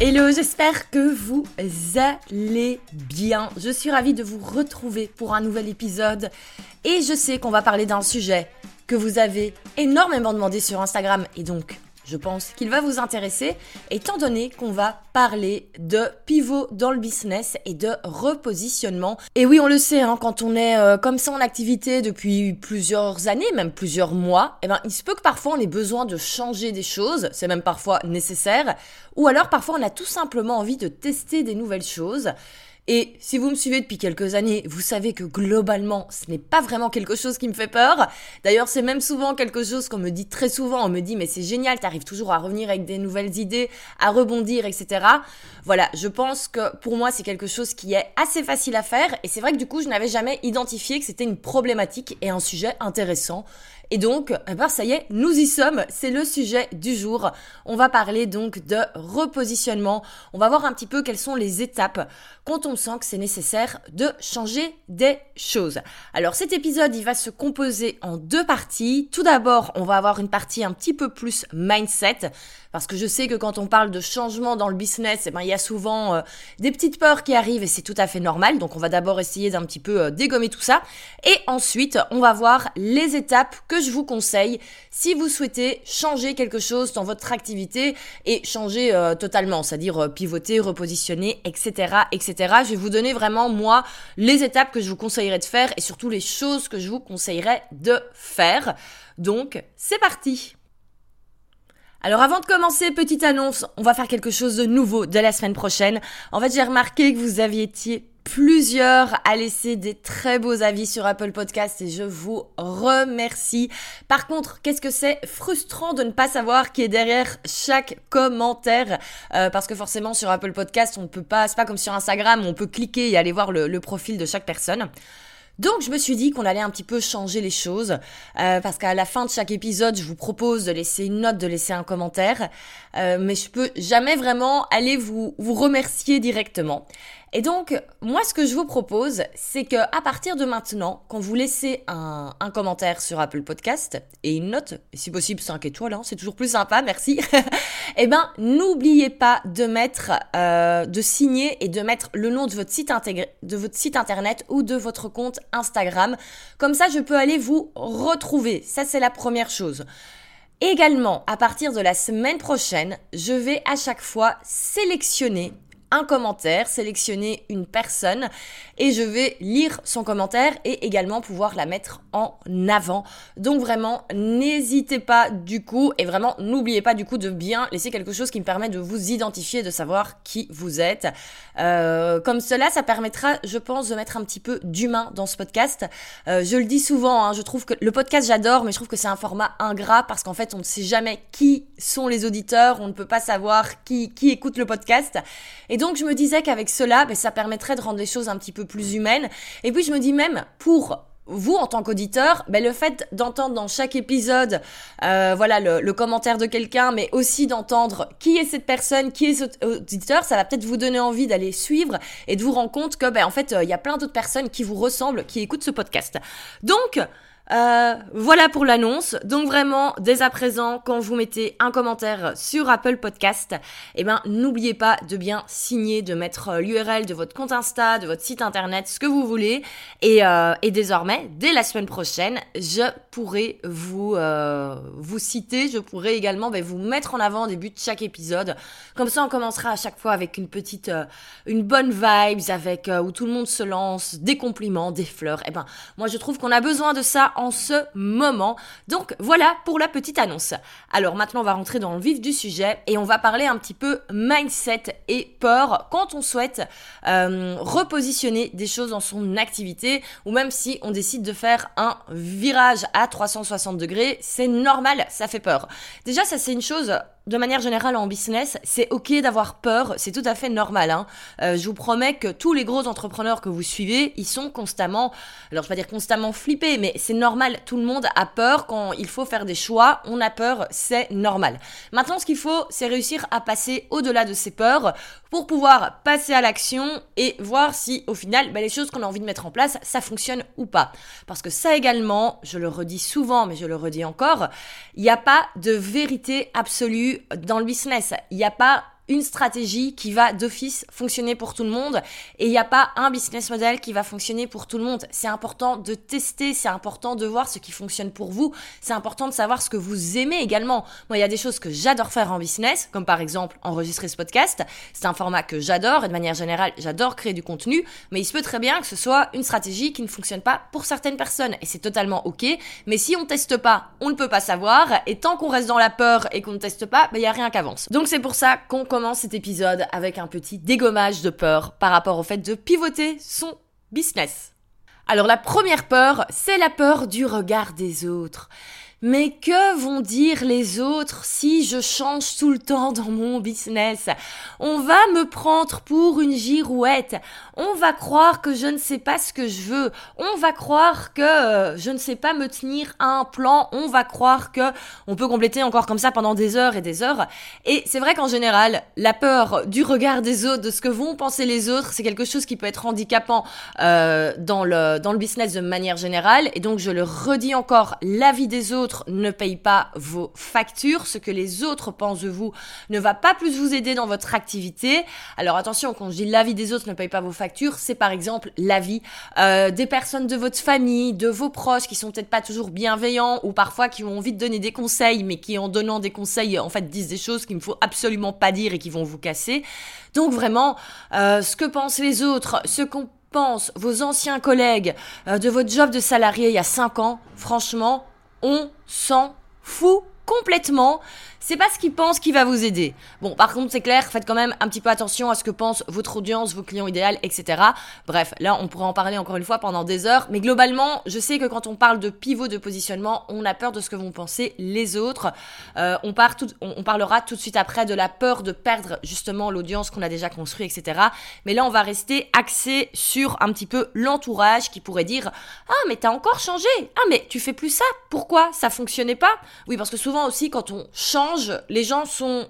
Hello, j'espère que vous allez bien. Je suis ravie de vous retrouver pour un nouvel épisode et je sais qu'on va parler d'un sujet que vous avez énormément demandé sur Instagram et donc je pense qu'il va vous intéresser, étant donné qu'on va parler de pivot dans le business et de repositionnement. Et oui, on le sait, hein, quand on est euh, comme ça en activité depuis plusieurs années, même plusieurs mois, eh ben, il se peut que parfois on ait besoin de changer des choses, c'est même parfois nécessaire, ou alors parfois on a tout simplement envie de tester des nouvelles choses. Et si vous me suivez depuis quelques années, vous savez que globalement, ce n'est pas vraiment quelque chose qui me fait peur. D'ailleurs, c'est même souvent quelque chose qu'on me dit très souvent. On me dit, mais c'est génial, t'arrives toujours à revenir avec des nouvelles idées, à rebondir, etc. Voilà, je pense que pour moi, c'est quelque chose qui est assez facile à faire. Et c'est vrai que du coup, je n'avais jamais identifié que c'était une problématique et un sujet intéressant. Et donc, eh ben, ça y est, nous y sommes. C'est le sujet du jour. On va parler donc de repositionnement. On va voir un petit peu quelles sont les étapes quand on sent que c'est nécessaire de changer des choses. Alors cet épisode, il va se composer en deux parties. Tout d'abord, on va avoir une partie un petit peu plus mindset. Parce que je sais que quand on parle de changement dans le business, eh ben, il y a souvent euh, des petites peurs qui arrivent et c'est tout à fait normal. Donc on va d'abord essayer d'un petit peu euh, dégommer tout ça. Et ensuite, on va voir les étapes que je vous conseille si vous souhaitez changer quelque chose dans votre activité et changer euh, totalement, c'est-à-dire pivoter, repositionner, etc., etc. Je vais vous donner vraiment, moi, les étapes que je vous conseillerais de faire et surtout les choses que je vous conseillerais de faire. Donc, c'est parti alors avant de commencer, petite annonce, on va faire quelque chose de nouveau de la semaine prochaine. En fait, j'ai remarqué que vous aviez été plusieurs à laisser des très beaux avis sur Apple Podcast et je vous remercie. Par contre, qu'est-ce que c'est frustrant de ne pas savoir qui est derrière chaque commentaire? Euh, parce que forcément sur Apple Podcast, on ne peut pas, c'est pas comme sur Instagram, on peut cliquer et aller voir le, le profil de chaque personne. Donc je me suis dit qu'on allait un petit peu changer les choses euh, parce qu'à la fin de chaque épisode, je vous propose de laisser une note, de laisser un commentaire, euh, mais je peux jamais vraiment aller vous vous remercier directement. Et donc, moi, ce que je vous propose, c'est que à partir de maintenant, quand vous laissez un, commentaire sur Apple Podcast et une note, si possible 5 étoiles, hein, c'est toujours plus sympa, merci. eh ben, n'oubliez pas de mettre, euh, de signer et de mettre le nom de votre site de votre site internet ou de votre compte Instagram. Comme ça, je peux aller vous retrouver. Ça, c'est la première chose. Également, à partir de la semaine prochaine, je vais à chaque fois sélectionner commentaire, sélectionner une personne et je vais lire son commentaire et également pouvoir la mettre en avant. Donc vraiment, n'hésitez pas du coup et vraiment n'oubliez pas du coup de bien laisser quelque chose qui me permet de vous identifier, de savoir qui vous êtes. Euh, comme cela, ça permettra, je pense, de mettre un petit peu d'humain dans ce podcast. Euh, je le dis souvent, hein, je trouve que le podcast j'adore, mais je trouve que c'est un format ingrat parce qu'en fait on ne sait jamais qui sont les auditeurs, on ne peut pas savoir qui, qui écoute le podcast. Et donc je me disais qu'avec cela, ben, ça permettrait de rendre les choses un petit peu plus humaines. Et puis je me dis même pour vous en tant qu'auditeur, ben le fait d'entendre dans chaque épisode, euh, voilà le, commentaire de quelqu'un, mais aussi d'entendre qui est cette personne, qui est cet auditeur, ça va peut-être vous donner envie d'aller suivre et de vous rendre compte que ben en fait il y a plein d'autres personnes qui vous ressemblent, qui écoutent ce podcast. Donc euh, voilà pour l'annonce. Donc vraiment, dès à présent, quand vous mettez un commentaire sur Apple Podcast, eh ben n'oubliez pas de bien signer, de mettre l'URL de votre compte Insta, de votre site internet, ce que vous voulez. Et, euh, et désormais, dès la semaine prochaine, je pourrai vous euh, vous citer, je pourrai également ben, vous mettre en avant au début de chaque épisode. Comme ça, on commencera à chaque fois avec une petite, une bonne vibes, avec où tout le monde se lance, des compliments, des fleurs. Eh ben, moi, je trouve qu'on a besoin de ça en ce moment. Donc voilà pour la petite annonce. Alors maintenant on va rentrer dans le vif du sujet et on va parler un petit peu mindset et peur quand on souhaite euh, repositionner des choses dans son activité ou même si on décide de faire un virage à 360 degrés, c'est normal, ça fait peur. Déjà ça c'est une chose de manière générale en business, c'est ok d'avoir peur, c'est tout à fait normal. Hein. Euh, je vous promets que tous les gros entrepreneurs que vous suivez, ils sont constamment, alors je vais pas dire constamment flippés, mais c'est normal. Tout le monde a peur quand il faut faire des choix. On a peur, c'est normal. Maintenant, ce qu'il faut, c'est réussir à passer au-delà de ces peurs pour pouvoir passer à l'action et voir si au final, bah, les choses qu'on a envie de mettre en place, ça fonctionne ou pas. Parce que ça également, je le redis souvent, mais je le redis encore, il n'y a pas de vérité absolue dans le business. Il n'y a pas une stratégie qui va d'office fonctionner pour tout le monde et il n'y a pas un business model qui va fonctionner pour tout le monde. C'est important de tester, c'est important de voir ce qui fonctionne pour vous, c'est important de savoir ce que vous aimez également. Moi, il y a des choses que j'adore faire en business, comme par exemple enregistrer ce podcast. C'est un format que j'adore et de manière générale, j'adore créer du contenu, mais il se peut très bien que ce soit une stratégie qui ne fonctionne pas pour certaines personnes et c'est totalement OK, mais si on teste pas, on ne peut pas savoir et tant qu'on reste dans la peur et qu'on ne teste pas, il ben, n'y a rien qui avance. Donc c'est pour ça qu'on commence cet épisode avec un petit dégommage de peur par rapport au fait de pivoter son business. Alors la première peur, c'est la peur du regard des autres. Mais que vont dire les autres si je change tout le temps dans mon business? On va me prendre pour une girouette. On va croire que je ne sais pas ce que je veux. On va croire que euh, je ne sais pas me tenir à un plan. On va croire que on peut compléter encore comme ça pendant des heures et des heures. Et c'est vrai qu'en général, la peur du regard des autres, de ce que vont penser les autres, c'est quelque chose qui peut être handicapant euh, dans le dans le business de manière générale. Et donc je le redis encore, l'avis des autres ne paye pas vos factures, ce que les autres pensent de vous ne va pas plus vous aider dans votre activité. Alors attention, quand je dis l'avis des autres ne paye pas vos factures, c'est par exemple l'avis euh, des personnes de votre famille, de vos proches qui sont peut-être pas toujours bienveillants ou parfois qui ont envie de donner des conseils, mais qui en donnant des conseils en fait disent des choses qu'il ne faut absolument pas dire et qui vont vous casser. Donc vraiment, euh, ce que pensent les autres, ce qu'on pense, vos anciens collègues euh, de votre job de salarié il y a 5 ans, franchement, on s'en fout complètement c'est pas ce qu'ils pensent qui va vous aider. Bon, par contre, c'est clair, faites quand même un petit peu attention à ce que pense votre audience, vos clients idéaux, etc. Bref, là, on pourrait en parler encore une fois pendant des heures. Mais globalement, je sais que quand on parle de pivot de positionnement, on a peur de ce que vont penser les autres. Euh, on, part on, parlera tout de suite après de la peur de perdre justement l'audience qu'on a déjà construit, etc. Mais là, on va rester axé sur un petit peu l'entourage qui pourrait dire Ah, mais t'as encore changé. Ah, mais tu fais plus ça. Pourquoi? Ça fonctionnait pas? Oui, parce que souvent aussi, quand on change, les gens sont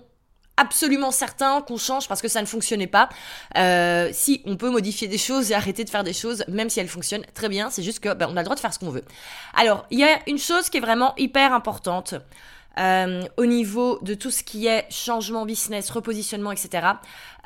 absolument certains qu'on change parce que ça ne fonctionnait pas. Euh, si on peut modifier des choses et arrêter de faire des choses, même si elles fonctionnent très bien, c'est juste que ben, on a le droit de faire ce qu'on veut. Alors, il y a une chose qui est vraiment hyper importante. Euh, au niveau de tout ce qui est changement business, repositionnement, etc.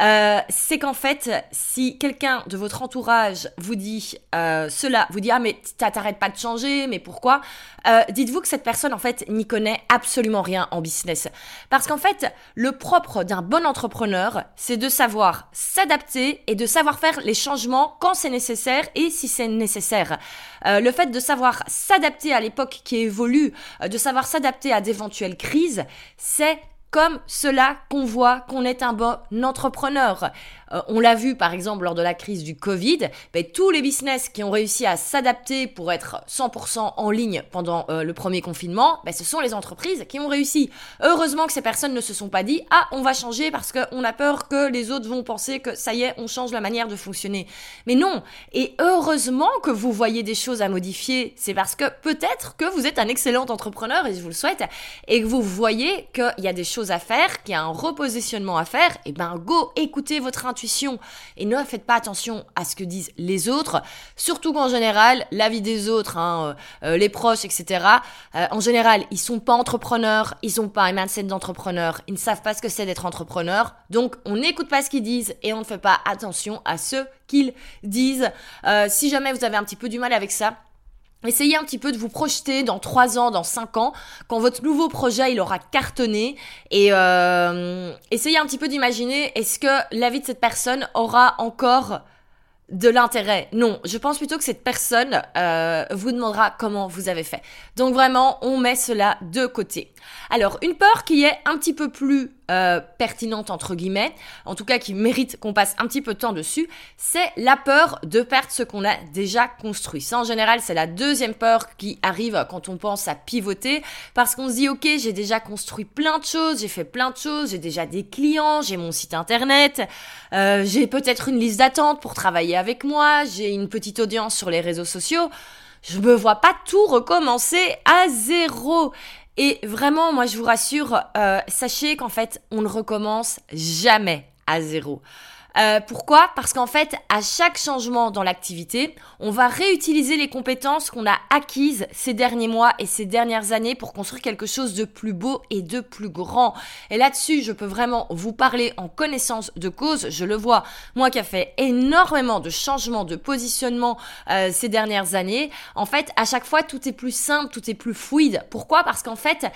Euh, c'est qu'en fait, si quelqu'un de votre entourage vous dit euh, cela, vous dit ah mais t'arrêtes pas de changer, mais pourquoi euh, Dites-vous que cette personne en fait n'y connaît absolument rien en business, parce qu'en fait le propre d'un bon entrepreneur, c'est de savoir s'adapter et de savoir faire les changements quand c'est nécessaire et si c'est nécessaire. Euh, le fait de savoir s'adapter à l'époque qui évolue, euh, de savoir s'adapter à d'éventuelles crises, c'est comme cela qu'on voit qu'on est un bon entrepreneur. Euh, on l'a vu par exemple lors de la crise du Covid, ben, tous les business qui ont réussi à s'adapter pour être 100% en ligne pendant euh, le premier confinement, ben, ce sont les entreprises qui ont réussi. Heureusement que ces personnes ne se sont pas dit ah on va changer parce qu'on a peur que les autres vont penser que ça y est on change la manière de fonctionner. Mais non. Et heureusement que vous voyez des choses à modifier. C'est parce que peut-être que vous êtes un excellent entrepreneur et je vous le souhaite et que vous voyez qu'il y a des choses à faire, qu'il y a un repositionnement à faire. Et ben go écoutez votre intuition et ne faites pas attention à ce que disent les autres, surtout qu'en général, la vie des autres, hein, euh, euh, les proches, etc., euh, en général, ils sont pas entrepreneurs, ils ont pas un mindset d'entrepreneur, ils ne savent pas ce que c'est d'être entrepreneur, donc on n'écoute pas ce qu'ils disent et on ne fait pas attention à ce qu'ils disent. si jamais vous avez un petit peu du mal avec ça, Essayez un petit peu de vous projeter dans 3 ans, dans 5 ans, quand votre nouveau projet il aura cartonné, et euh, essayez un petit peu d'imaginer est-ce que la vie de cette personne aura encore de l'intérêt? Non, je pense plutôt que cette personne euh, vous demandera comment vous avez fait. Donc vraiment, on met cela de côté. Alors, une peur qui est un petit peu plus euh, pertinente, entre guillemets, en tout cas qui mérite qu'on passe un petit peu de temps dessus, c'est la peur de perdre ce qu'on a déjà construit. Ça, en général, c'est la deuxième peur qui arrive quand on pense à pivoter, parce qu'on se dit, ok, j'ai déjà construit plein de choses, j'ai fait plein de choses, j'ai déjà des clients, j'ai mon site internet, euh, j'ai peut-être une liste d'attente pour travailler avec moi, j'ai une petite audience sur les réseaux sociaux. Je me vois pas tout recommencer à zéro. Et vraiment, moi, je vous rassure, euh, sachez qu'en fait, on ne recommence jamais à zéro. Euh, pourquoi? Parce qu'en fait, à chaque changement dans l'activité, on va réutiliser les compétences qu'on a acquises ces derniers mois et ces dernières années pour construire quelque chose de plus beau et de plus grand. Et là-dessus, je peux vraiment vous parler en connaissance de cause. Je le vois, moi qui a fait énormément de changements de positionnement euh, ces dernières années, en fait, à chaque fois, tout est plus simple, tout est plus fluide. Pourquoi? Parce qu'en fait,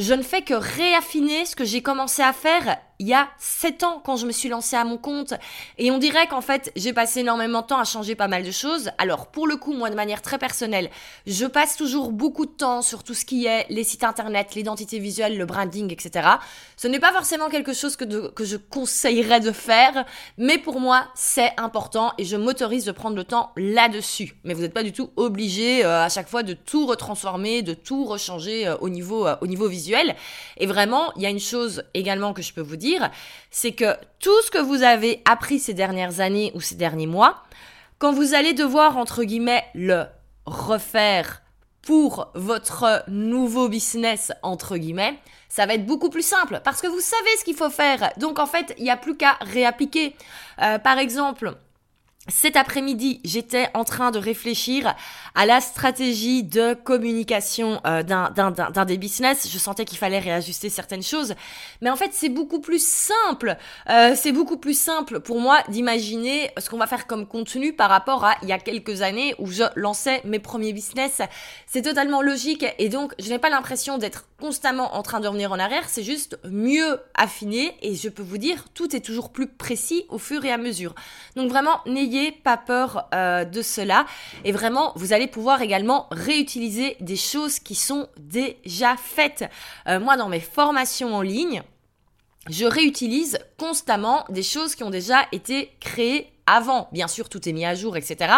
je ne fais que réaffiner ce que j'ai commencé à faire il y a 7 ans quand je me suis lancée à mon compte. Et on dirait qu'en fait, j'ai passé énormément de temps à changer pas mal de choses. Alors, pour le coup, moi, de manière très personnelle, je passe toujours beaucoup de temps sur tout ce qui est les sites internet, l'identité visuelle, le branding, etc. Ce n'est pas forcément quelque chose que, que je conseillerais de faire, mais pour moi, c'est important et je m'autorise de prendre le temps là-dessus. Mais vous n'êtes pas du tout obligé euh, à chaque fois de tout retransformer, de tout rechanger euh, au, niveau, euh, au niveau visuel. Et vraiment, il y a une chose également que je peux vous dire c'est que tout ce que vous avez appris ces dernières années ou ces derniers mois, quand vous allez devoir, entre guillemets, le refaire pour votre nouveau business, entre guillemets, ça va être beaucoup plus simple parce que vous savez ce qu'il faut faire. Donc en fait, il n'y a plus qu'à réappliquer. Euh, par exemple, cet après-midi, j'étais en train de réfléchir à la stratégie de communication euh, d'un des business. Je sentais qu'il fallait réajuster certaines choses. Mais en fait, c'est beaucoup plus simple. Euh, c'est beaucoup plus simple pour moi d'imaginer ce qu'on va faire comme contenu par rapport à il y a quelques années où je lançais mes premiers business. C'est totalement logique et donc je n'ai pas l'impression d'être constamment en train de revenir en arrière. C'est juste mieux affiné et je peux vous dire, tout est toujours plus précis au fur et à mesure. Donc vraiment, n'ayez pas peur euh, de cela. Et vraiment, vous allez pouvoir également réutiliser des choses qui sont déjà faites. Euh, moi, dans mes formations en ligne, je réutilise constamment des choses qui ont déjà été créées avant. Bien sûr, tout est mis à jour, etc.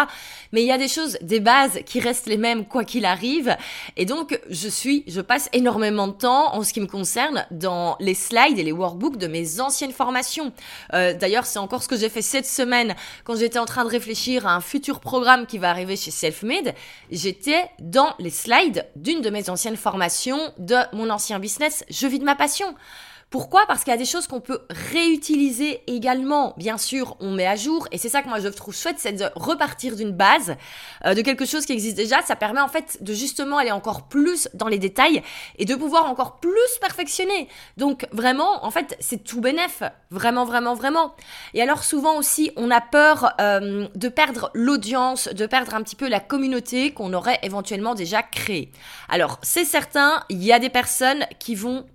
Mais il y a des choses, des bases qui restent les mêmes quoi qu'il arrive. Et donc, je suis, je passe énormément de temps en ce qui me concerne dans les slides et les workbooks de mes anciennes formations. Euh, D'ailleurs, c'est encore ce que j'ai fait cette semaine quand j'étais en train de réfléchir à un futur programme qui va arriver chez Selfmade. J'étais dans les slides d'une de mes anciennes formations de mon ancien business. Je vis de ma passion. Pourquoi? Parce qu'il y a des choses qu'on peut réutiliser également. Bien sûr, on met à jour et c'est ça que moi je trouve chouette, c'est de repartir d'une base, euh, de quelque chose qui existe déjà. Ça permet en fait de justement aller encore plus dans les détails et de pouvoir encore plus perfectionner. Donc vraiment, en fait, c'est tout bénef. Vraiment, vraiment, vraiment. Et alors souvent aussi, on a peur euh, de perdre l'audience, de perdre un petit peu la communauté qu'on aurait éventuellement déjà créée. Alors c'est certain, il y a des personnes qui vont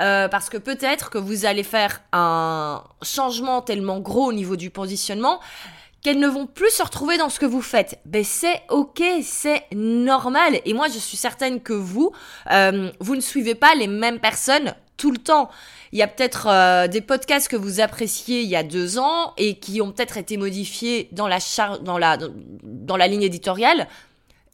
euh, parce que peut-être que vous allez faire un changement tellement gros au niveau du positionnement qu'elles ne vont plus se retrouver dans ce que vous faites. Ben c'est ok, c'est normal. Et moi je suis certaine que vous, euh, vous ne suivez pas les mêmes personnes tout le temps. Il y a peut-être euh, des podcasts que vous appréciez il y a deux ans et qui ont peut-être été modifiés dans la, dans la, dans la ligne éditoriale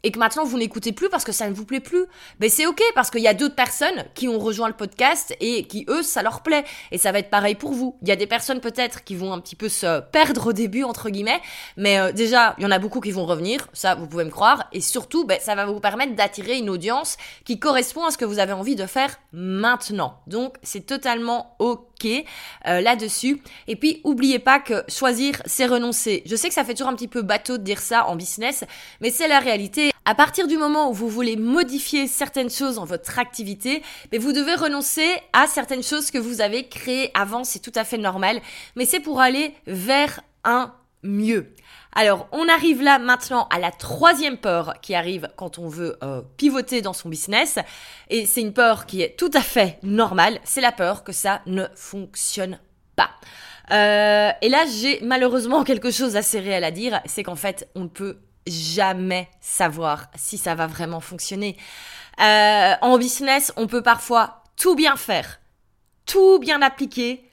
et que maintenant vous n'écoutez plus parce que ça ne vous plaît plus, ben c'est ok parce qu'il y a d'autres personnes qui ont rejoint le podcast et qui eux ça leur plaît. Et ça va être pareil pour vous. Il y a des personnes peut-être qui vont un petit peu se perdre au début entre guillemets, mais euh, déjà il y en a beaucoup qui vont revenir, ça vous pouvez me croire. Et surtout ben, ça va vous permettre d'attirer une audience qui correspond à ce que vous avez envie de faire maintenant. Donc c'est totalement ok euh, là-dessus. Et puis, oubliez pas que choisir, c'est renoncer. Je sais que ça fait toujours un petit peu bateau de dire ça en business, mais c'est la réalité. À partir du moment où vous voulez modifier certaines choses dans votre activité, mais vous devez renoncer à certaines choses que vous avez créées avant, c'est tout à fait normal, mais c'est pour aller vers un mieux. Alors, on arrive là maintenant à la troisième peur qui arrive quand on veut euh, pivoter dans son business. Et c'est une peur qui est tout à fait normale. C'est la peur que ça ne fonctionne pas. Euh, et là, j'ai malheureusement quelque chose assez réel à dire. C'est qu'en fait, on ne peut jamais savoir si ça va vraiment fonctionner. Euh, en business, on peut parfois tout bien faire, tout bien appliquer,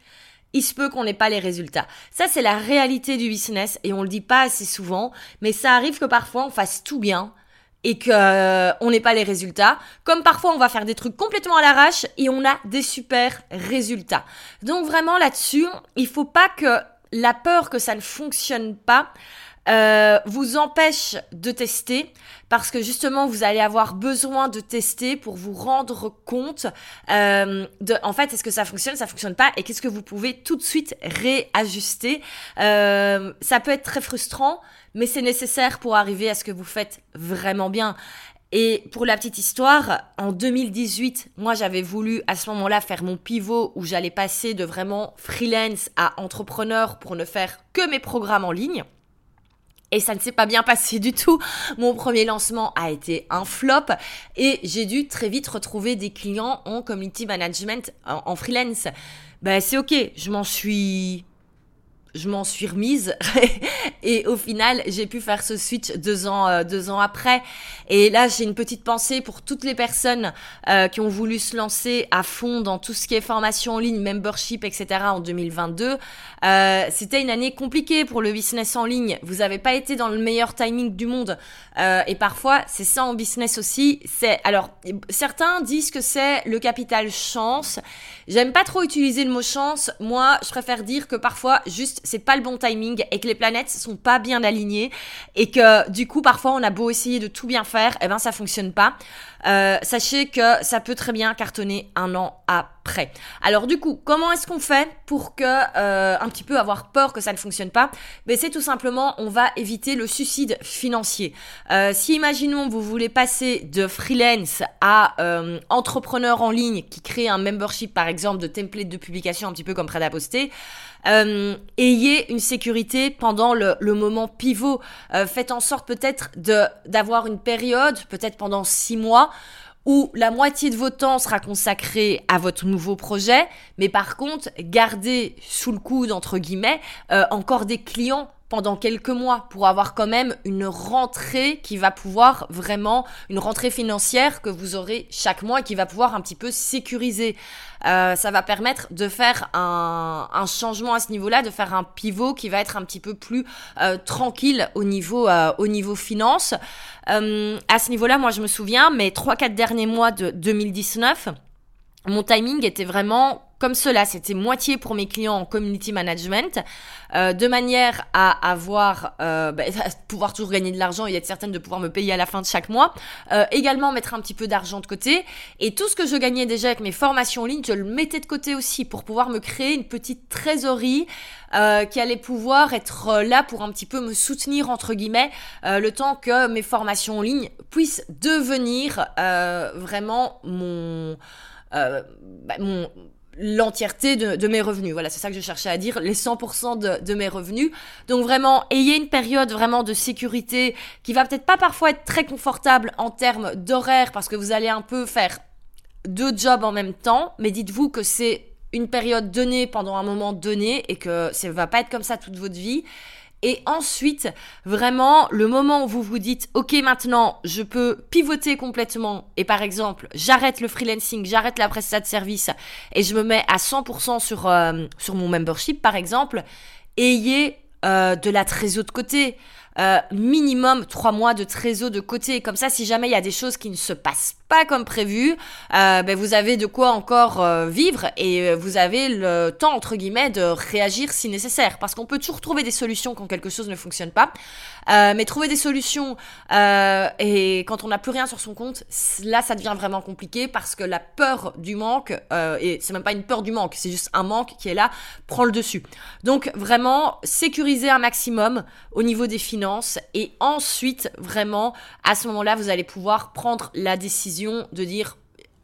il se peut qu'on n'ait pas les résultats. Ça, c'est la réalité du business et on le dit pas assez souvent, mais ça arrive que parfois on fasse tout bien et que on n'ait pas les résultats. Comme parfois on va faire des trucs complètement à l'arrache et on a des super résultats. Donc vraiment là-dessus, il faut pas que la peur que ça ne fonctionne pas euh, vous empêche de tester parce que justement vous allez avoir besoin de tester pour vous rendre compte euh, de en fait est-ce que ça fonctionne, ça fonctionne pas et qu'est-ce que vous pouvez tout de suite réajuster. Euh, ça peut être très frustrant, mais c'est nécessaire pour arriver à ce que vous faites vraiment bien. Et pour la petite histoire, en 2018, moi j'avais voulu à ce moment-là faire mon pivot où j'allais passer de vraiment freelance à entrepreneur pour ne faire que mes programmes en ligne. Et ça ne s'est pas bien passé du tout. Mon premier lancement a été un flop et j'ai dû très vite retrouver des clients en community management, en, freelance. Ben c'est ok, je m'en suis je m'en suis remise. Et au final j'ai pu faire ce switch deux ans euh, deux ans après. Et là j'ai une petite pensée pour toutes les personnes euh, qui ont voulu se lancer à fond dans tout ce qui est formation en ligne membership etc en 2022 euh, c'était une année compliquée pour le business en ligne. Vous avez pas été dans le meilleur timing du monde. Et parfois c'est ça en business aussi. C'est alors certains disent que c'est le capital chance. J'aime pas trop utiliser le mot chance. Moi je préfère dire que parfois juste c'est pas le bon timing et que les planètes sont pas bien alignées et que du coup parfois on a beau essayer de tout bien faire, et eh ben ça fonctionne pas. Euh, sachez que ça peut très bien cartonner un an après. Alors du coup, comment est-ce qu'on fait pour que euh, un petit peu avoir peur que ça ne fonctionne pas? Ben c'est tout simplement, on va éviter le suicide financier. Euh, si imaginons vous voulez passer de freelance à entrepreneur en ligne qui crée un membership par exemple de template de publication un petit peu comme prêt à euh, ayez une sécurité pendant le, le moment pivot. Euh, faites en sorte peut-être de d'avoir une période, peut-être pendant six mois, où la moitié de votre temps sera consacré à votre nouveau projet, mais par contre, gardez sous le coude, entre guillemets, euh, encore des clients pendant quelques mois pour avoir quand même une rentrée qui va pouvoir vraiment, une rentrée financière que vous aurez chaque mois et qui va pouvoir un petit peu sécuriser. Euh, ça va permettre de faire un, un changement à ce niveau-là, de faire un pivot qui va être un petit peu plus euh, tranquille au niveau, euh, au niveau finance. Euh, à ce niveau-là, moi je me souviens, mes 3-4 derniers mois de 2019, mon timing était vraiment comme cela. C'était moitié pour mes clients en community management, euh, de manière à avoir, euh, bah, pouvoir toujours gagner de l'argent et être certaine de pouvoir me payer à la fin de chaque mois. Euh, également mettre un petit peu d'argent de côté. Et tout ce que je gagnais déjà avec mes formations en ligne, je le mettais de côté aussi pour pouvoir me créer une petite trésorerie euh, qui allait pouvoir être là pour un petit peu me soutenir entre guillemets euh, le temps que mes formations en ligne puissent devenir euh, vraiment mon euh, bah, mon l'entièreté de, mes revenus. Voilà, c'est ça que je cherchais à dire, les 100% de, de, mes revenus. Donc vraiment, ayez une période vraiment de sécurité qui va peut-être pas parfois être très confortable en termes d'horaire parce que vous allez un peu faire deux jobs en même temps, mais dites-vous que c'est une période donnée pendant un moment donné et que ça va pas être comme ça toute votre vie et ensuite, vraiment, le moment où vous vous dites, OK, maintenant, je peux pivoter complètement et par exemple, j'arrête le freelancing, j'arrête la prestation de service et je me mets à 100% sur, euh, sur mon membership, par exemple, ayez euh, de la trésorerie de côté. Euh, minimum trois mois de trésor de côté. Comme ça, si jamais il y a des choses qui ne se passent pas comme prévu, euh, ben vous avez de quoi encore euh, vivre et vous avez le temps entre guillemets de réagir si nécessaire. Parce qu'on peut toujours trouver des solutions quand quelque chose ne fonctionne pas, mais trouver des solutions et quand on n'a plus rien sur son compte, là ça devient vraiment compliqué parce que la peur du manque et c'est même pas une peur du manque, c'est juste un manque qui est là prend le dessus. Donc vraiment sécuriser un maximum au niveau des finances et ensuite vraiment à ce moment-là vous allez pouvoir prendre la décision de dire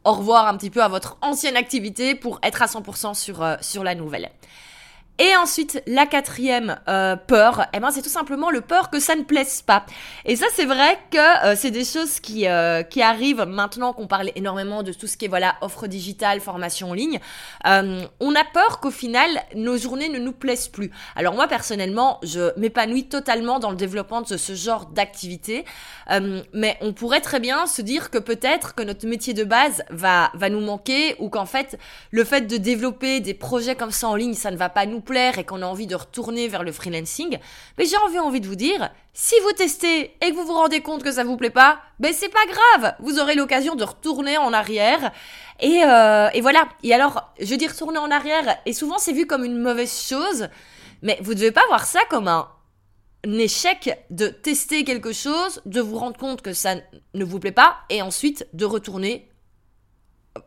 au revoir un petit peu à votre ancienne activité pour être à 100% sur, euh, sur la nouvelle. Et ensuite, la quatrième euh, peur, eh ben, c'est tout simplement le peur que ça ne plaise pas. Et ça, c'est vrai que euh, c'est des choses qui, euh, qui arrivent maintenant qu'on parle énormément de tout ce qui est voilà offre digitale, formation en ligne. on a peur qu'au final, nos journées ne nous plaisent plus. Alors moi, personnellement, je m'épanouis totalement dans le développement de ce genre d'activité. mais on pourrait très bien se dire que peut-être que notre métier de base va, va nous manquer ou qu'en fait, le fait de développer des projets comme ça en ligne, ça ne va pas nous plaire et qu'on a envie de retourner vers le freelancing, mais j'ai envie, envie de vous dire, si vous testez et que vous vous rendez compte que ça vous plaît pas, ben c'est pas grave, vous aurez l'occasion de retourner en arrière. Et, euh, et voilà. Et alors, je dis retourner en arrière, et souvent c'est vu comme une mauvaise chose, mais vous devez pas voir ça comme un échec de tester quelque chose, de vous rendre compte que ça ne vous plaît pas et ensuite de retourner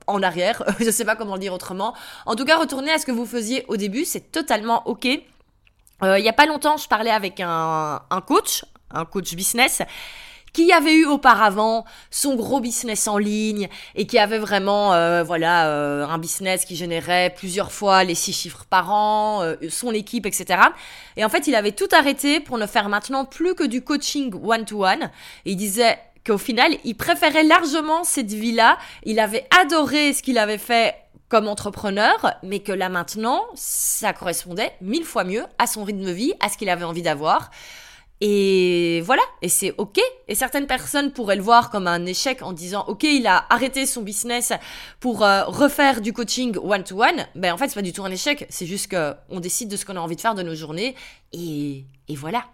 en arrière, je ne sais pas comment le dire autrement. En tout cas, retourner à ce que vous faisiez au début, c'est totalement ok. Euh, il n'y a pas longtemps, je parlais avec un, un coach, un coach business, qui avait eu auparavant son gros business en ligne et qui avait vraiment euh, voilà euh, un business qui générait plusieurs fois les six chiffres par an, euh, son équipe, etc. Et en fait, il avait tout arrêté pour ne faire maintenant plus que du coaching one-to-one. il disait qu'au final, il préférait largement cette vie-là. Il avait adoré ce qu'il avait fait comme entrepreneur, mais que là maintenant, ça correspondait mille fois mieux à son rythme de vie, à ce qu'il avait envie d'avoir. Et voilà, et c'est ok. Et certaines personnes pourraient le voir comme un échec en disant ok, il a arrêté son business pour euh, refaire du coaching one to one. Ben en fait, c'est pas du tout un échec. C'est juste qu'on décide de ce qu'on a envie de faire de nos journées et, et voilà.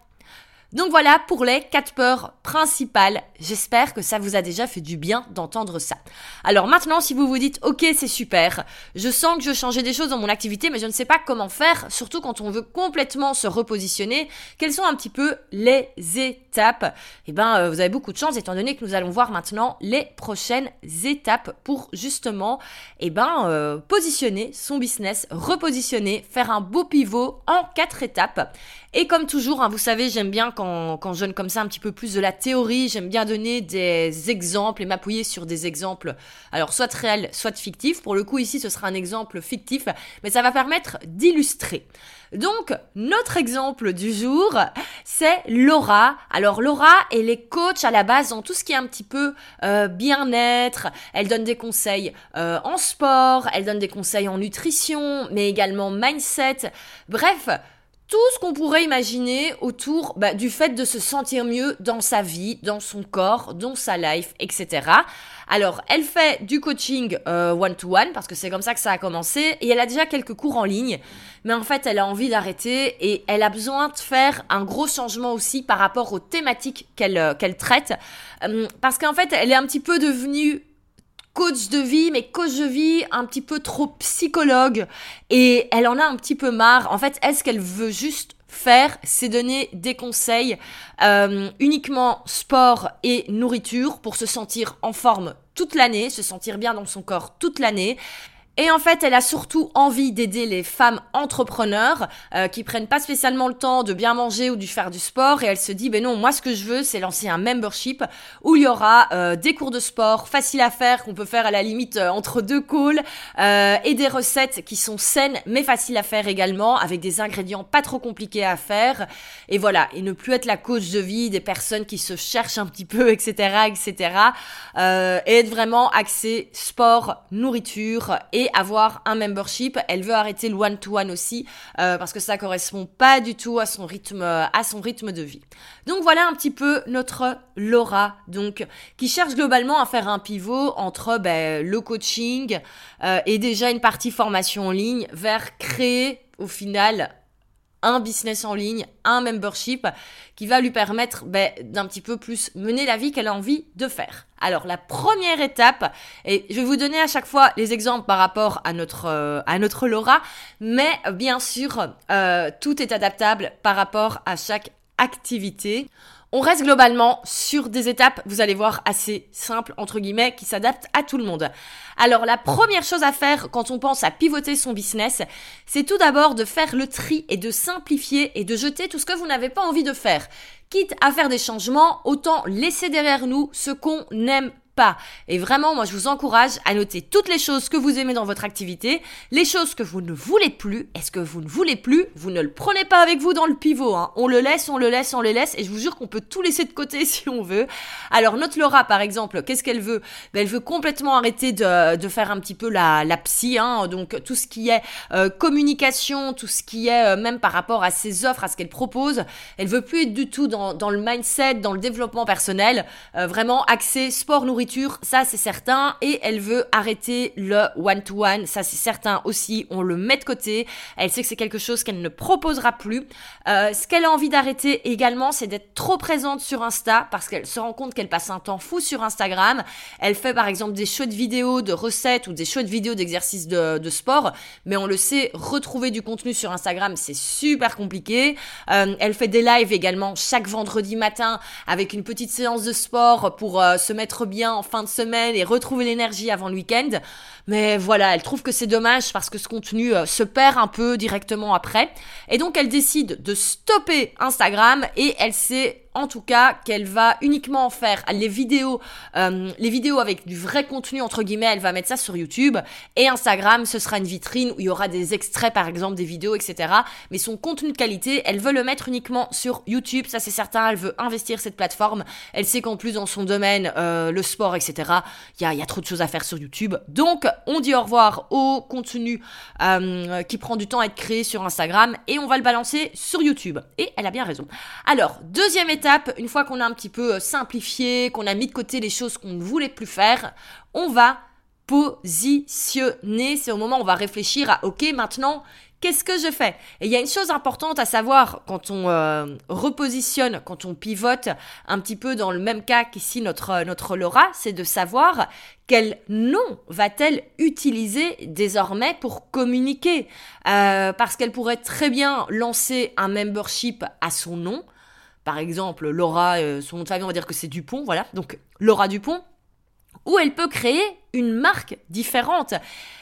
Donc voilà pour les quatre peurs principales. J'espère que ça vous a déjà fait du bien d'entendre ça. Alors maintenant, si vous vous dites, ok, c'est super, je sens que je changeais des choses dans mon activité, mais je ne sais pas comment faire, surtout quand on veut complètement se repositionner, quelles sont un petit peu les étapes? Eh ben, euh, vous avez beaucoup de chance étant donné que nous allons voir maintenant les prochaines étapes pour justement, eh ben, euh, positionner son business, repositionner, faire un beau pivot en quatre étapes. Et comme toujours, hein, vous savez, j'aime bien quand, quand je donne comme ça un petit peu plus de la théorie, j'aime bien donner des exemples et m'appuyer sur des exemples, alors soit réels, soit fictifs. Pour le coup, ici, ce sera un exemple fictif, mais ça va permettre d'illustrer. Donc, notre exemple du jour, c'est Laura. Alors, Laura, elle est coach à la base dans tout ce qui est un petit peu euh, bien-être. Elle donne des conseils euh, en sport, elle donne des conseils en nutrition, mais également mindset. Bref, tout ce qu'on pourrait imaginer autour bah, du fait de se sentir mieux dans sa vie, dans son corps, dans sa life, etc. Alors, elle fait du coaching euh, one-to-one, parce que c'est comme ça que ça a commencé, et elle a déjà quelques cours en ligne, mais en fait, elle a envie d'arrêter, et elle a besoin de faire un gros changement aussi par rapport aux thématiques qu'elle euh, traite, euh, parce qu'en fait, elle est un petit peu devenue coach de vie, mais coach de vie un petit peu trop psychologue. Et elle en a un petit peu marre. En fait, est-ce qu'elle veut juste faire, c'est donner des conseils euh, uniquement sport et nourriture pour se sentir en forme toute l'année, se sentir bien dans son corps toute l'année. Et en fait, elle a surtout envie d'aider les femmes entrepreneurs euh, qui prennent pas spécialement le temps de bien manger ou de faire du sport. Et elle se dit, ben non, moi ce que je veux, c'est lancer un membership où il y aura euh, des cours de sport faciles à faire qu'on peut faire à la limite euh, entre deux calls et des recettes qui sont saines mais faciles à faire également avec des ingrédients pas trop compliqués à faire. Et voilà, et ne plus être la coach de vie des personnes qui se cherchent un petit peu, etc., etc. et être vraiment axé sport, nourriture et avoir un membership. Elle veut arrêter le one-to-one aussi euh, parce que ça correspond pas du tout à son rythme, à son rythme de vie. Donc voilà un petit peu notre Laura, donc qui cherche globalement à faire un pivot entre ben, le coaching euh, et déjà une partie formation en ligne vers créer au final un business en ligne, un membership qui va lui permettre ben, d'un petit peu plus mener la vie qu'elle a envie de faire. Alors la première étape, et je vais vous donner à chaque fois les exemples par rapport à notre, euh, à notre Laura, mais bien sûr, euh, tout est adaptable par rapport à chaque activité. On reste globalement sur des étapes, vous allez voir, assez simples, entre guillemets, qui s'adaptent à tout le monde. Alors la première chose à faire quand on pense à pivoter son business, c'est tout d'abord de faire le tri et de simplifier et de jeter tout ce que vous n'avez pas envie de faire. Quitte à faire des changements, autant laisser derrière nous ce qu'on n'aime pas. Et vraiment, moi, je vous encourage à noter toutes les choses que vous aimez dans votre activité, les choses que vous ne voulez plus. Est-ce que vous ne voulez plus? Vous ne le prenez pas avec vous dans le pivot. Hein. On le laisse, on le laisse, on le laisse. Et je vous jure qu'on peut tout laisser de côté si on veut. Alors, notre Laura, par exemple, qu'est-ce qu'elle veut? Ben, Elle veut complètement arrêter de, de, faire un petit peu la, la psy. Hein. Donc, tout ce qui est euh, communication, tout ce qui est euh, même par rapport à ses offres, à ce qu'elle propose. Elle veut plus être du tout dans, le mindset, dans le développement personnel. Euh, vraiment axé sport, nourriture ça c'est certain, et elle veut arrêter le one-to-one, ça c'est certain aussi, on le met de côté, elle sait que c'est quelque chose qu'elle ne proposera plus. Euh, ce qu'elle a envie d'arrêter également, c'est d'être trop présente sur Insta, parce qu'elle se rend compte qu'elle passe un temps fou sur Instagram, elle fait par exemple des shows de vidéos de recettes ou des shows de vidéos d'exercices de, de, sport, mais on le sait, retrouver du contenu sur Instagram, c'est super compliqué. Euh, elle fait des lives également chaque vendredi matin avec une petite séance de sport pour euh, se mettre bien en fin de semaine et retrouver l'énergie avant le week-end. Mais voilà, elle trouve que c'est dommage parce que ce contenu euh, se perd un peu directement après. Et donc elle décide de stopper Instagram et elle s'est en tout cas qu'elle va uniquement faire les vidéos, euh, les vidéos avec du vrai contenu entre guillemets, elle va mettre ça sur YouTube et Instagram, ce sera une vitrine où il y aura des extraits par exemple des vidéos, etc. Mais son contenu de qualité, elle veut le mettre uniquement sur YouTube, ça c'est certain, elle veut investir cette plateforme, elle sait qu'en plus dans son domaine, euh, le sport, etc. Il y a, trop de choses à faire sur YouTube, donc on dit au revoir au contenu euh, qui prend du temps à être créé sur Instagram et on va le balancer sur YouTube. Et elle a bien raison. Alors deuxième étape une fois qu'on a un petit peu euh, simplifié, qu'on a mis de côté les choses qu'on ne voulait plus faire, on va positionner. C'est au moment où on va réfléchir à, ok, maintenant, qu'est-ce que je fais? Et il y a une chose importante à savoir quand on euh, repositionne, quand on pivote un petit peu dans le même cas qu'ici notre, euh, notre Laura, c'est de savoir quel nom va-t-elle utiliser désormais pour communiquer? Parce qu'elle pourrait très bien lancer un membership à son nom, par exemple, Laura, euh, son nom de famille, on va dire que c'est Dupont, voilà. Donc, Laura Dupont. Ou elle peut créer une marque différente.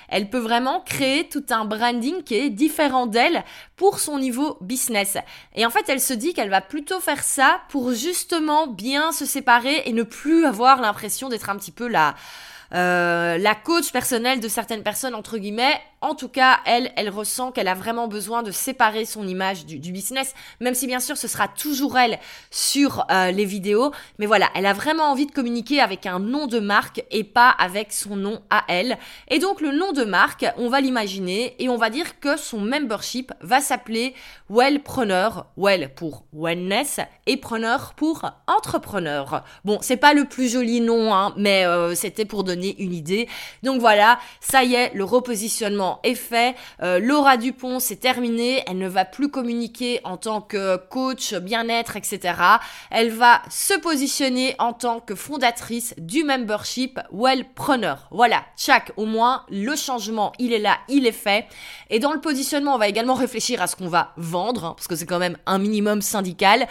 Elle peut vraiment créer tout un branding qui est différent d'elle pour son niveau business. Et en fait, elle se dit qu'elle va plutôt faire ça pour justement bien se séparer et ne plus avoir l'impression d'être un petit peu la, euh, la coach personnelle de certaines personnes, entre guillemets. En tout cas, elle, elle ressent qu'elle a vraiment besoin de séparer son image du, business, même si bien sûr ce sera toujours elle sur euh, les vidéos. Mais voilà, elle a vraiment envie de communiquer avec un nom de marque et pas avec son nom à elle. Et donc le nom de marque, on va l'imaginer et on va dire que son membership va s'appeler Wellpreneur. Well pour wellness et preneur pour entrepreneur. Bon, c'est pas le plus joli nom, hein, mais euh, c'était pour donner une idée. Donc voilà, ça y est, le repositionnement est fait. Euh, Laura Dupont, c'est terminé. Elle ne va plus communiquer en tant que coach bien-être, etc. Elle va se positionner en tant que fondatrice du membership Wellpreneur. Voilà, tchac, au moins le changement, il est là, il est fait. Et dans le positionnement, on va également réfléchir à ce qu'on va vendre, hein, parce que c'est quand même un minimum syndical.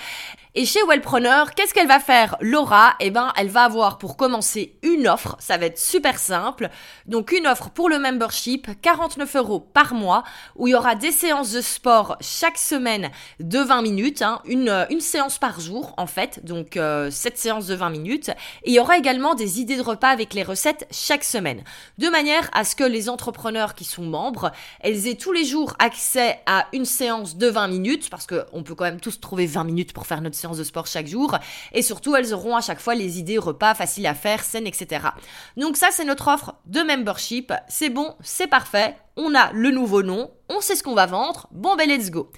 Et chez Wellpreneur, qu'est-ce qu'elle va faire? Laura Eh ben, elle va avoir pour commencer une offre, ça va être super simple. Donc une offre pour le membership, 49 euros par mois, où il y aura des séances de sport chaque semaine de 20 minutes, hein, une, euh, une séance par jour en fait, donc euh, cette séance de 20 minutes. Et il y aura également des idées de repas avec les recettes chaque semaine, de manière à ce que les entrepreneurs qui sont membres, elles aient tous les jours accès à une séance de 20 minutes, parce qu'on peut quand même tous trouver 20 minutes pour faire notre séance de sport chaque jour. Et surtout, elles auront à chaque fois les idées repas faciles à faire, saines, etc. Donc ça, c'est notre offre de membership. C'est bon, c'est parfait. On a le nouveau nom, on sait ce qu'on va vendre. Bon, ben let's go.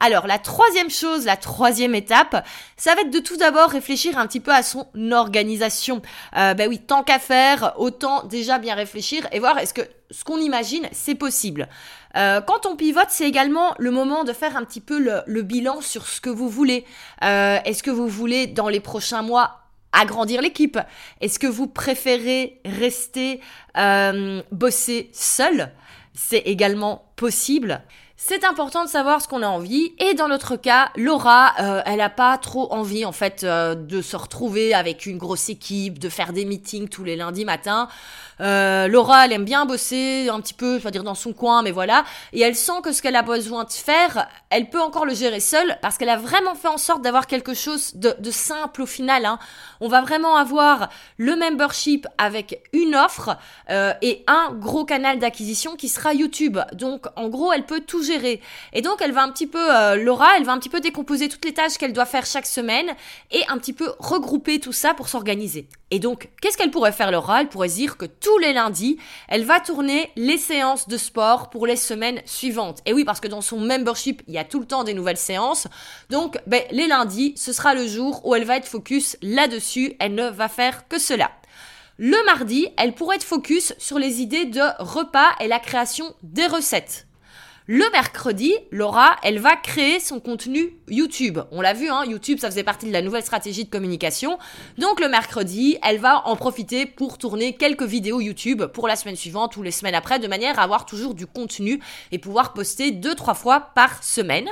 Alors, la troisième chose, la troisième étape, ça va être de tout d'abord réfléchir un petit peu à son organisation. Euh, ben oui, tant qu'à faire, autant déjà bien réfléchir et voir est-ce que ce qu'on imagine, c'est possible. Euh, quand on pivote, c'est également le moment de faire un petit peu le, bilan sur ce que vous voulez. Euh, est-ce que vous voulez, dans les prochains mois, agrandir l'équipe? Est-ce que vous préférez rester euh, bosser seul? C'est également possible. C'est important de savoir ce qu'on a envie. Et dans notre cas, Laura, euh, elle a pas trop envie en fait euh, de se retrouver avec une grosse équipe, de faire des meetings tous les lundis matins. Euh, Laura, elle aime bien bosser un petit peu, je vais dire dans son coin, mais voilà. Et elle sent que ce qu'elle a besoin de faire, elle peut encore le gérer seule parce qu'elle a vraiment fait en sorte d'avoir quelque chose de, simple au final. Hein. On va vraiment avoir le membership avec une offre et un gros canal d'acquisition qui sera YouTube. Donc en gros, elle peut tout et donc, elle va un petit peu, euh, Laura, elle va un petit peu décomposer toutes les tâches qu'elle doit faire chaque semaine et un petit peu regrouper tout ça pour s'organiser. Et donc, qu'est-ce qu'elle pourrait faire, Laura? Elle pourrait dire que tous les lundis, elle va tourner les séances de sport pour les semaines suivantes. Et oui, parce que dans son membership, il y a tout le temps des nouvelles séances. Donc, ben, les lundis, ce sera le jour où elle va être focus là-dessus. Elle ne va faire que cela. Le mardi, elle pourrait être focus sur les idées de repas et la création des recettes. Le mercredi, Laura, elle va créer son contenu YouTube. On l'a vu, hein, YouTube, ça faisait partie de la nouvelle stratégie de communication. Donc le mercredi, elle va en profiter pour tourner quelques vidéos YouTube pour la semaine suivante ou les semaines après, de manière à avoir toujours du contenu et pouvoir poster deux, trois fois par semaine.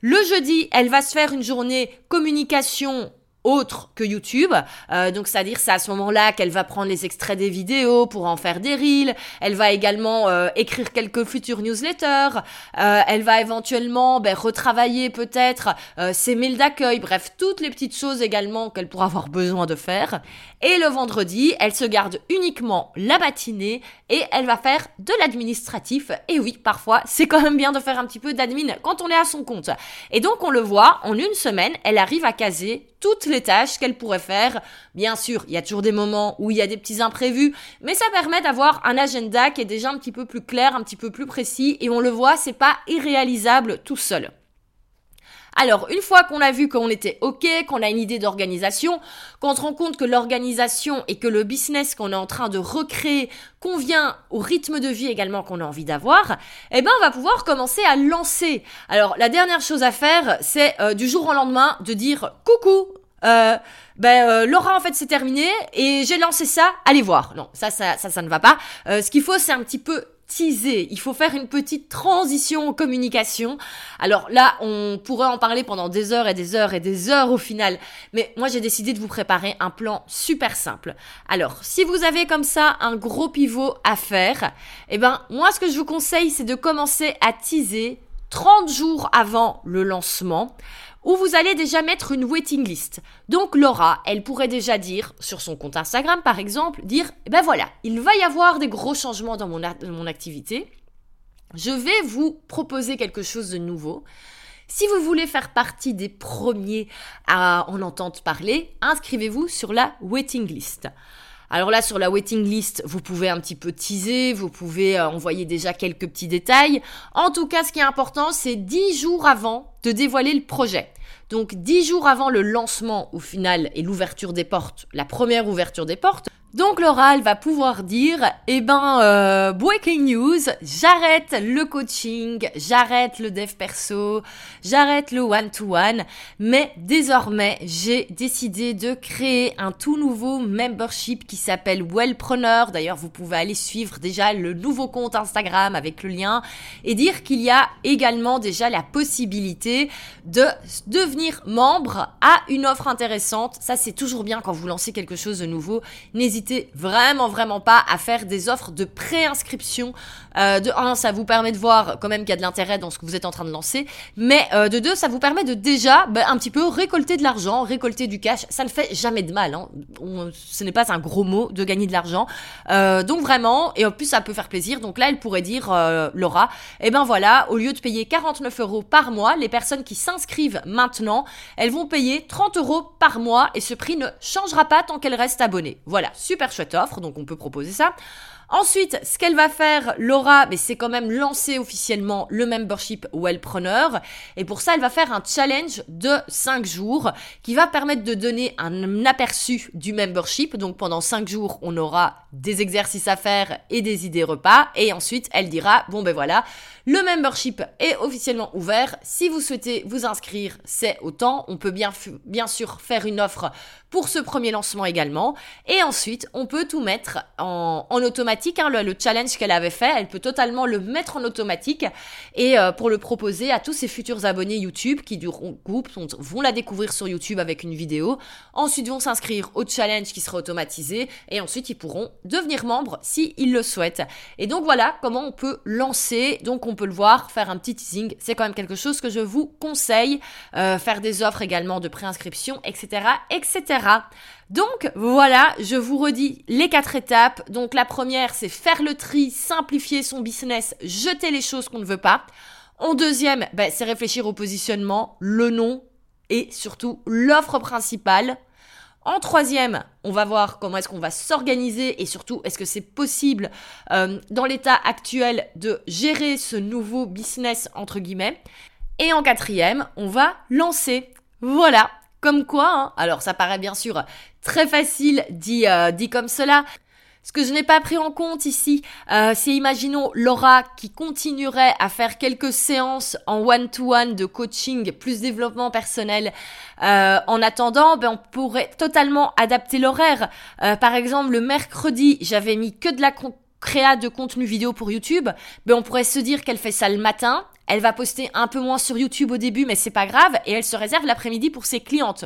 Le jeudi, elle va se faire une journée communication autre que YouTube. Euh, donc, c'est-à-dire, c'est à ce moment-là qu'elle va prendre les extraits des vidéos pour en faire des reels. Elle va également euh, écrire quelques futurs newsletters. Euh, elle va éventuellement ben, retravailler peut-être ses mails d'accueil. Bref, toutes les petites choses également qu'elle pourra avoir besoin de faire. Et le vendredi, elle se garde uniquement la matinée et elle va faire de l'administratif. Et oui, parfois, c'est quand même bien de faire un petit peu d'admin quand on est à son compte. Et donc, on le voit, en une semaine, elle arrive à caser toutes les tâches qu'elle pourrait faire. Bien sûr, il y a toujours des moments où il y a des petits imprévus, mais ça permet d'avoir un agenda qui est déjà un petit peu plus clair, un petit peu plus précis, et on le voit, c'est pas irréalisable tout seul. Alors, une fois qu'on a vu qu'on était OK, qu'on a une idée d'organisation, qu'on se rend compte que l'organisation et que le business qu'on est en train de recréer convient au rythme de vie également qu'on a envie d'avoir, eh ben, on va pouvoir commencer à lancer. Alors, la dernière chose à faire, c'est euh, du jour au lendemain de dire coucou, euh, ben euh, Laura en fait c'est terminé et j'ai lancé ça, allez voir. Non, ça ça ça, ça ne va pas. ce qu'il faut c'est un petit peu teaser, il faut faire une petite transition en communication. Alors là, on pourrait en parler pendant des heures et des heures et des heures au final, mais moi j'ai décidé de vous préparer un plan super simple. Alors, si vous avez comme ça un gros pivot à faire, eh ben moi ce que je vous conseille c'est de commencer à teaser 30 jours avant le lancement où vous allez déjà mettre une waiting list. Donc Laura, elle pourrait déjà dire, sur son compte Instagram par exemple, dire, eh ben voilà, il va y avoir des gros changements dans mon, mon activité. Je vais vous proposer quelque chose de nouveau. Si vous voulez faire partie des premiers à en entendre parler, inscrivez-vous sur la waiting list. Alors là, sur la waiting list, vous pouvez un petit peu teaser, vous pouvez euh, envoyer déjà quelques petits détails. En tout cas, ce qui est important, c'est 10 jours avant de dévoiler le projet. Donc 10 jours avant le lancement au final et l'ouverture des portes, la première ouverture des portes, donc elle va pouvoir dire, eh ben, euh, breaking news, j'arrête le coaching, j'arrête le dev perso, j'arrête le one-to-one, mais désormais, j'ai décidé de créer un tout nouveau membership qui s'appelle Wellpreneur. D'ailleurs, vous pouvez aller suivre déjà le nouveau compte Instagram avec le lien et dire qu'il y a également déjà la possibilité de devenir membre à une offre intéressante. Ça, c'est toujours bien quand vous lancez quelque chose de nouveau. N'hésitez vraiment, vraiment pas à faire des offres de préinscription. Euh, de un, ça vous permet de voir quand même qu'il y a de l'intérêt dans ce que vous êtes en train de lancer. Mais euh, de deux, ça vous permet de déjà ben, un petit peu récolter de l'argent, récolter du cash. Ça ne fait jamais de mal. Hein. ce n'est pas un gros mot de gagner de l'argent. Euh, donc vraiment, et en plus ça peut faire plaisir. Donc là, elle pourrait dire, Laura, eh ben voilà, au lieu de payer 49 euros par mois, les personnes qui s'inscrivent maintenant, elles vont payer 30 euros par mois et ce prix ne changera pas tant qu'elles restent abonnées. Voilà, super chouette offre, donc on peut proposer ça. Ensuite, ce qu'elle va faire, Laura, mais c'est quand même lancer officiellement le membership Wellpreneur. Et pour ça, elle va faire un challenge de 5 jours qui va permettre de donner un aperçu du membership. Donc pendant 5 jours, on aura des exercices à faire et des idées repas. Et ensuite, elle dira, bon ben voilà, le membership est officiellement ouvert. Si vous souhaitez vous inscrire, c'est autant. On peut bien, bien sûr faire une offre pour ce premier lancement également. Et ensuite, on peut tout mettre en, automatique Hein, le, challenge qu'elle avait fait, elle peut totalement le mettre en automatique et euh, pour le proposer à tous ses futurs abonnés YouTube qui du groupe vont la découvrir sur YouTube avec une vidéo. Ensuite vont s'inscrire au challenge qui sera automatisé et ensuite ils pourront devenir membres si ils le souhaitent. Et donc voilà comment on peut lancer. Donc on peut le voir, faire un petit teasing, c'est quand même quelque chose que je vous conseille. Euh, faire des offres également de préinscription, etc., etc. Donc voilà, je vous redis les quatre étapes. Donc la première, c'est faire le tri, simplifier son business, jeter les choses qu'on ne veut pas. En deuxième, ben, c'est réfléchir au positionnement, le nom et surtout l'offre principale. En troisième, on va voir comment est-ce qu'on va s'organiser et surtout est-ce que c'est possible euh, dans l'état actuel de gérer ce nouveau business entre guillemets. Et en quatrième, on va lancer. Voilà, comme quoi, hein. alors ça paraît bien sûr très facile dit, euh, dit comme cela, Ce que je n'ai pas pris en compte ici, euh, c'est imaginons Laura qui continuerait à faire quelques séances en one-to-one de coaching plus développement personnel. Euh, en attendant, ben, on pourrait totalement adapter l'horaire. Euh, par exemple, le mercredi, j'avais mis que de la créa de contenu vidéo pour YouTube. Ben, on pourrait se dire qu'elle fait ça le matin. Elle va poster un peu moins sur YouTube au début, mais c'est pas grave. Et elle se réserve l'après-midi pour ses clientes.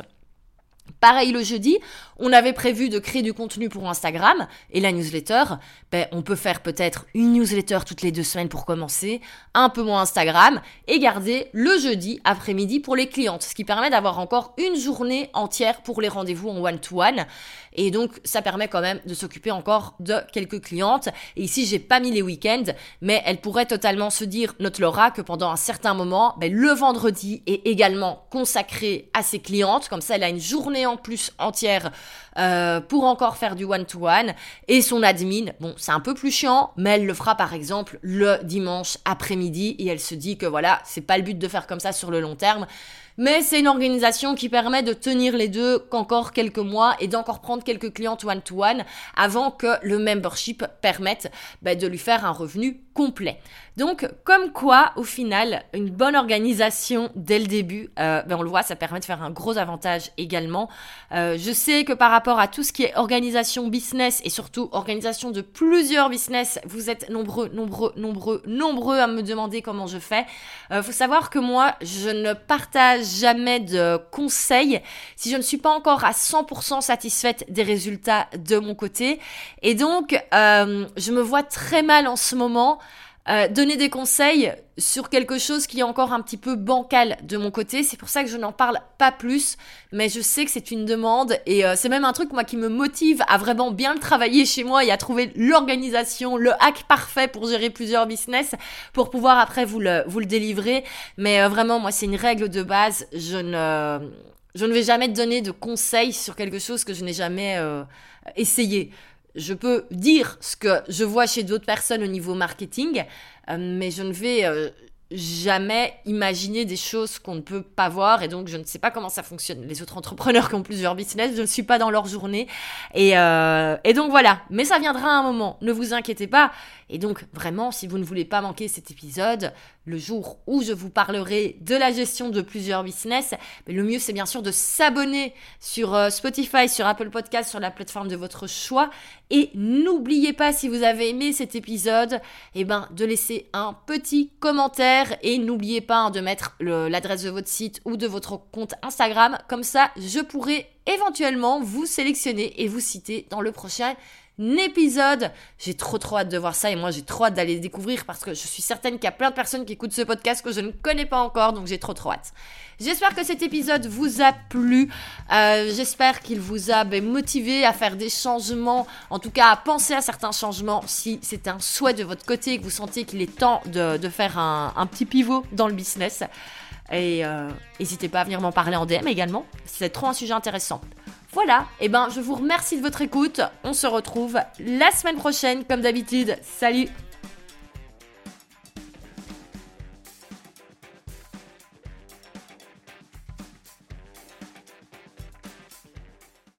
Pareil le jeudi, on avait prévu de créer du contenu pour Instagram et la newsletter. Ben, on peut faire peut-être une newsletter toutes les deux semaines pour commencer, un peu moins Instagram et garder le jeudi après-midi pour les clientes, ce qui permet d'avoir encore une journée entière pour les rendez-vous en one-to-one. Et donc, ça permet quand même de s'occuper encore de quelques clientes. Et ici, j'ai pas mis les week-ends, mais elle pourrait totalement se dire, notre Laura, que pendant un certain moment, ben, le vendredi est également consacré à ses clientes. Comme ça, elle a une journée en plus entière euh, pour encore faire du one-to-one. Et son admin, bon, c'est un peu plus chiant, mais elle le fera par exemple le dimanche après-midi et elle se dit que voilà, c'est pas le but de faire comme ça sur le long terme. Mais c'est une organisation qui permet de tenir les deux qu'encore quelques mois et d'encore prendre quelques clients one-to-one avant que le membership permette bah, de lui faire un revenu complet. Donc, comme quoi, au final, une bonne organisation dès le début, euh, ben on le voit, ça permet de faire un gros avantage également. Euh, je sais que par rapport à tout ce qui est organisation business et surtout organisation de plusieurs business, vous êtes nombreux, nombreux, nombreux, nombreux à me demander comment je fais. Euh, faut savoir que moi, je ne partage jamais de conseils si je ne suis pas encore à 100% satisfaite des résultats de mon côté. Et donc, euh, je me vois très mal en ce moment euh, donner des conseils sur quelque chose qui est encore un petit peu bancal de mon côté. C'est pour ça que je n'en parle pas plus, mais je sais que c'est une demande et euh, c'est même un truc moi qui me motive à vraiment bien le travailler chez moi et à trouver l'organisation, le hack parfait pour gérer plusieurs business pour pouvoir après vous le, vous le délivrer. Mais euh, vraiment, moi, c'est une règle de base. Je ne, je ne vais jamais donner de conseils sur quelque chose que je n'ai jamais essayé je peux dire ce que je vois chez d'autres personnes au niveau marketing, euh, mais je ne vais euh, jamais imaginer des choses qu'on ne peut pas voir et donc je ne sais pas comment ça fonctionne. Les autres entrepreneurs qui ont plusieurs business, je ne suis pas dans leur journée et, euh, et donc voilà. Mais ça viendra un moment, ne vous inquiétez pas. Et donc vraiment, si vous ne voulez pas manquer cet épisode, le jour où je vous parlerai de la gestion de plusieurs business, le mieux c'est bien sûr de s'abonner sur euh, Spotify, sur Apple Podcast, sur la plateforme de votre choix. Et n'oubliez pas si vous avez aimé cet épisode, eh ben, de laisser un petit commentaire et n'oubliez pas hein, de mettre l'adresse de votre site ou de votre compte Instagram. Comme ça, je pourrai éventuellement vous sélectionner et vous citer dans le prochain épisode. J'ai trop trop hâte de voir ça et moi j'ai trop hâte d'aller découvrir parce que je suis certaine qu'il y a plein de personnes qui écoutent ce podcast que je ne connais pas encore donc j'ai trop trop hâte. J'espère que cet épisode vous a plu. Euh, j'espère qu'il vous a ben, motivé à faire des changements, en tout cas à penser à certains changements si c'est un souhait de votre côté et que vous sentez qu'il est temps de, faire un, petit pivot dans le business. Et euh, n'hésitez pas à venir m'en parler en DM également. C'est trop un sujet intéressant. Voilà, et eh ben je vous remercie de votre écoute. On se retrouve la semaine prochaine comme d'habitude. Salut